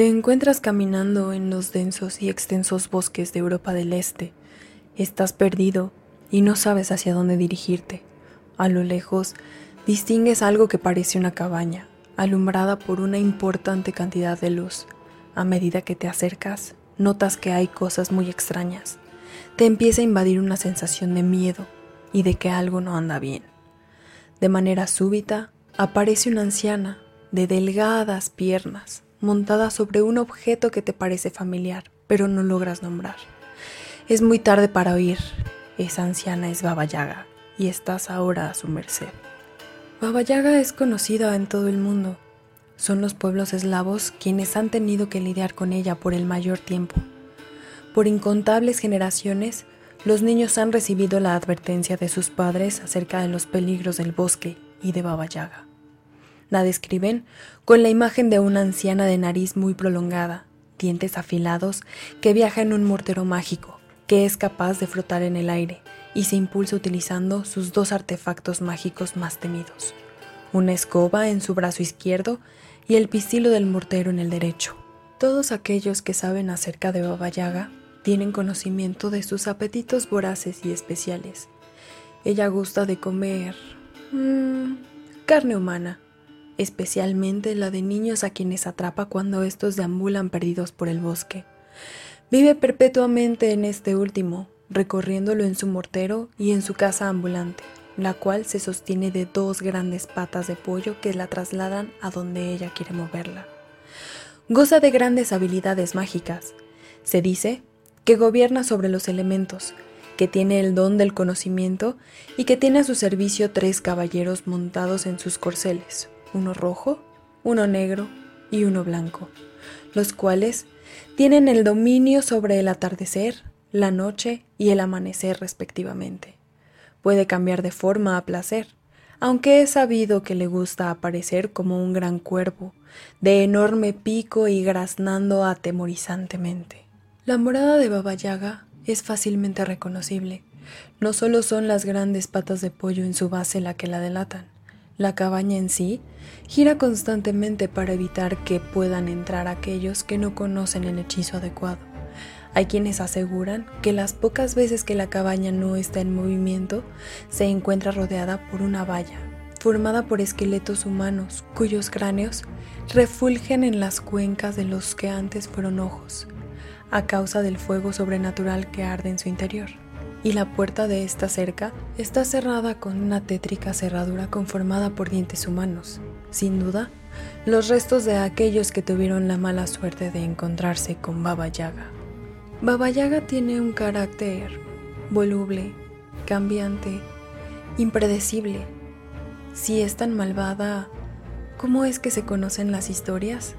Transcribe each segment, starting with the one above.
Te encuentras caminando en los densos y extensos bosques de Europa del Este. Estás perdido y no sabes hacia dónde dirigirte. A lo lejos, distingues algo que parece una cabaña, alumbrada por una importante cantidad de luz. A medida que te acercas, notas que hay cosas muy extrañas. Te empieza a invadir una sensación de miedo y de que algo no anda bien. De manera súbita, aparece una anciana de delgadas piernas, montada sobre un objeto que te parece familiar, pero no logras nombrar. Es muy tarde para oír. Esa anciana es Baba Yaga y estás ahora a su merced. Baba Yaga es conocida en todo el mundo. Son los pueblos eslavos quienes han tenido que lidiar con ella por el mayor tiempo. Por incontables generaciones, los niños han recibido la advertencia de sus padres acerca de los peligros del bosque y de Baba. La describen con la imagen de una anciana de nariz muy prolongada, dientes afilados, que viaja en un mortero mágico, que es capaz de flotar en el aire y se impulsa utilizando sus dos artefactos mágicos más temidos, una escoba en su brazo izquierdo y el pistilo del mortero en el derecho. Todos aquellos que saben acerca de Baba Yaga tienen conocimiento de sus apetitos voraces y especiales. Ella gusta de comer mmm, carne humana, especialmente la de niños a quienes atrapa cuando estos deambulan perdidos por el bosque. Vive perpetuamente en este último, recorriéndolo en su mortero y en su casa ambulante, la cual se sostiene de dos grandes patas de pollo que la trasladan a donde ella quiere moverla. Goza de grandes habilidades mágicas. Se dice que gobierna sobre los elementos, que tiene el don del conocimiento y que tiene a su servicio tres caballeros montados en sus corceles, uno rojo, uno negro y uno blanco, los cuales tienen el dominio sobre el atardecer, la noche y el amanecer respectivamente. Puede cambiar de forma a placer, aunque es sabido que le gusta aparecer como un gran cuervo, de enorme pico y graznando atemorizantemente. La morada de Baba Yaga es fácilmente reconocible. No solo son las grandes patas de pollo en su base la que la delatan, la cabaña en sí gira constantemente para evitar que puedan entrar aquellos que no conocen el hechizo adecuado. Hay quienes aseguran que las pocas veces que la cabaña no está en movimiento, se encuentra rodeada por una valla, formada por esqueletos humanos cuyos cráneos refulgen en las cuencas de los que antes fueron ojos, a causa del fuego sobrenatural que arde en su interior y la puerta de esta cerca está cerrada con una tétrica cerradura conformada por dientes humanos. Sin duda, los restos de aquellos que tuvieron la mala suerte de encontrarse con Baba Yaga. Baba Yaga tiene un carácter voluble, cambiante, impredecible. Si es tan malvada, ¿cómo es que se conocen las historias?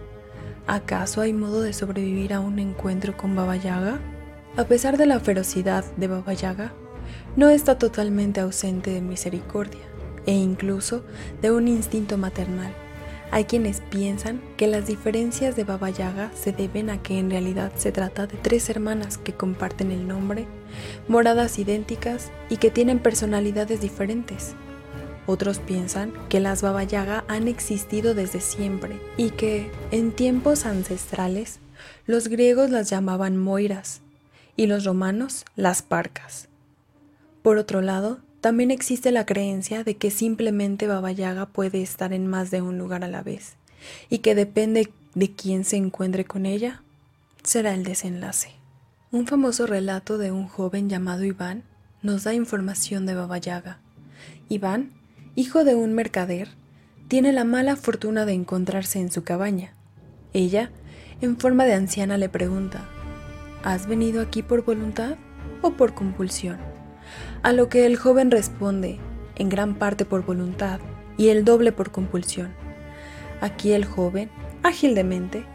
¿Acaso hay modo de sobrevivir a un encuentro con Baba Yaga? A pesar de la ferocidad de Baba Yaga, no está totalmente ausente de misericordia e incluso de un instinto maternal. Hay quienes piensan que las diferencias de Baba Yaga se deben a que en realidad se trata de tres hermanas que comparten el nombre, moradas idénticas y que tienen personalidades diferentes. Otros piensan que las Baba Yaga han existido desde siempre y que, en tiempos ancestrales, los griegos las llamaban moiras y los romanos las parcas. Por otro lado, también existe la creencia de que simplemente Baba Yaga puede estar en más de un lugar a la vez y que depende de quién se encuentre con ella, será el desenlace. Un famoso relato de un joven llamado Iván nos da información de Baba Yaga. Iván, hijo de un mercader, tiene la mala fortuna de encontrarse en su cabaña. Ella, en forma de anciana, le pregunta, ¿Has venido aquí por voluntad o por compulsión? A lo que el joven responde, en gran parte por voluntad y el doble por compulsión. Aquí el joven, ágil de mente,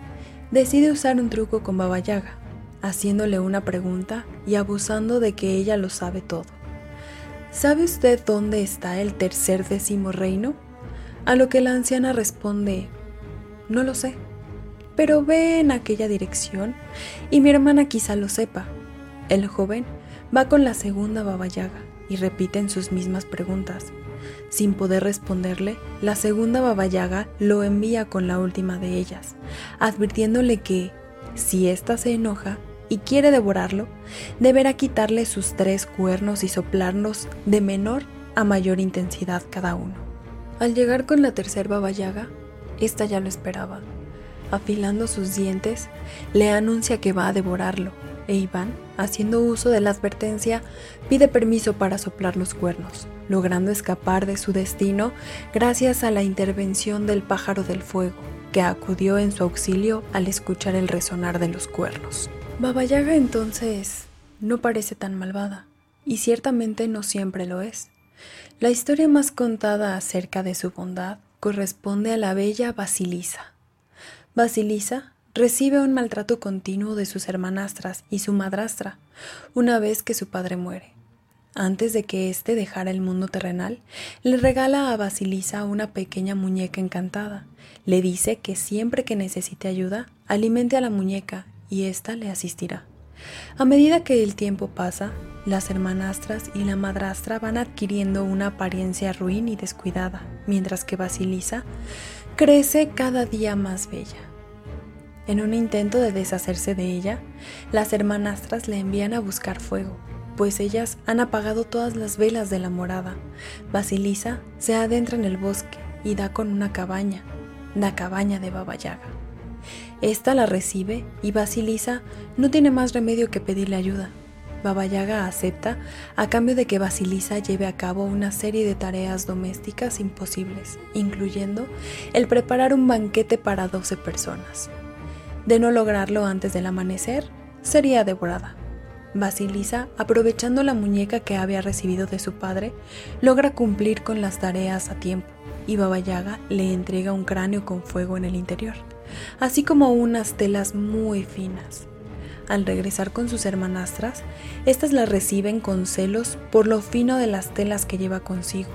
decide usar un truco con Baba Yaga, haciéndole una pregunta y abusando de que ella lo sabe todo. ¿Sabe usted dónde está el tercer décimo reino? A lo que la anciana responde, no lo sé pero ve en aquella dirección y mi hermana quizá lo sepa. El joven va con la segunda Baba Yaga y repiten sus mismas preguntas. Sin poder responderle, la segunda Baba Yaga lo envía con la última de ellas, advirtiéndole que, si ésta se enoja y quiere devorarlo, deberá quitarle sus tres cuernos y soplarlos de menor a mayor intensidad cada uno. Al llegar con la tercera Baba Yaga, esta ya lo esperaba. Afilando sus dientes, le anuncia que va a devorarlo, e Iván, haciendo uso de la advertencia, pide permiso para soplar los cuernos, logrando escapar de su destino gracias a la intervención del pájaro del fuego, que acudió en su auxilio al escuchar el resonar de los cuernos. Baba Yaga entonces no parece tan malvada, y ciertamente no siempre lo es. La historia más contada acerca de su bondad corresponde a la bella Basilisa. Basilisa recibe un maltrato continuo de sus hermanastras y su madrastra una vez que su padre muere. Antes de que éste dejara el mundo terrenal, le regala a Basilisa una pequeña muñeca encantada. Le dice que siempre que necesite ayuda, alimente a la muñeca y ésta le asistirá. A medida que el tiempo pasa, las hermanastras y la madrastra van adquiriendo una apariencia ruin y descuidada, mientras que Basilisa crece cada día más bella. En un intento de deshacerse de ella, las hermanastras le envían a buscar fuego, pues ellas han apagado todas las velas de la morada. Basilisa se adentra en el bosque y da con una cabaña, la cabaña de Baba Yaga. Esta la recibe y Basilisa no tiene más remedio que pedirle ayuda. Baba Yaga acepta a cambio de que Basilisa lleve a cabo una serie de tareas domésticas imposibles, incluyendo el preparar un banquete para 12 personas. De no lograrlo antes del amanecer, sería devorada. Basilisa, aprovechando la muñeca que había recibido de su padre, logra cumplir con las tareas a tiempo y Baba Yaga le entrega un cráneo con fuego en el interior, así como unas telas muy finas. Al regresar con sus hermanastras, éstas la reciben con celos por lo fino de las telas que lleva consigo.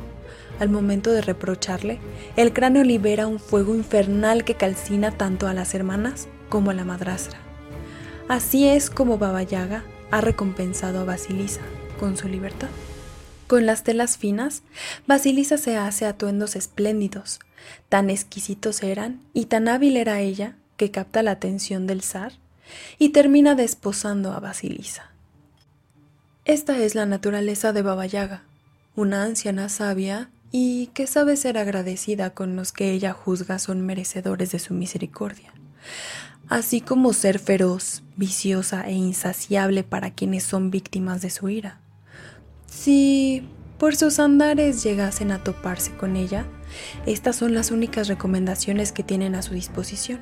Al momento de reprocharle, el cráneo libera un fuego infernal que calcina tanto a las hermanas como la madrastra. Así es como Baba Yaga ha recompensado a Basilisa con su libertad. Con las telas finas, Basilisa se hace atuendos espléndidos. Tan exquisitos eran y tan hábil era ella que capta la atención del zar y termina desposando a Basilisa. Esta es la naturaleza de Baba Yaga, una anciana sabia y que sabe ser agradecida con los que ella juzga son merecedores de su misericordia así como ser feroz, viciosa e insaciable para quienes son víctimas de su ira. Si por sus andares llegasen a toparse con ella, estas son las únicas recomendaciones que tienen a su disposición.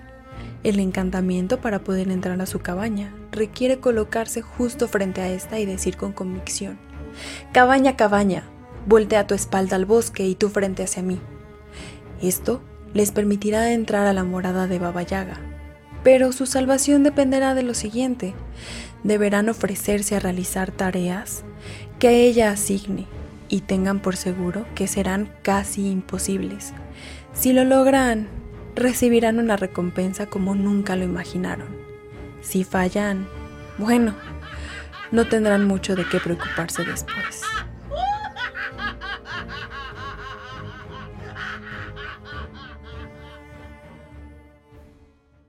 El encantamiento para poder entrar a su cabaña requiere colocarse justo frente a esta y decir con convicción, Cabaña, cabaña, voltea tu espalda al bosque y tu frente hacia mí. Esto les permitirá entrar a la morada de Baba Yaga, pero su salvación dependerá de lo siguiente. Deberán ofrecerse a realizar tareas que ella asigne y tengan por seguro que serán casi imposibles. Si lo logran, recibirán una recompensa como nunca lo imaginaron. Si fallan, bueno, no tendrán mucho de qué preocuparse después.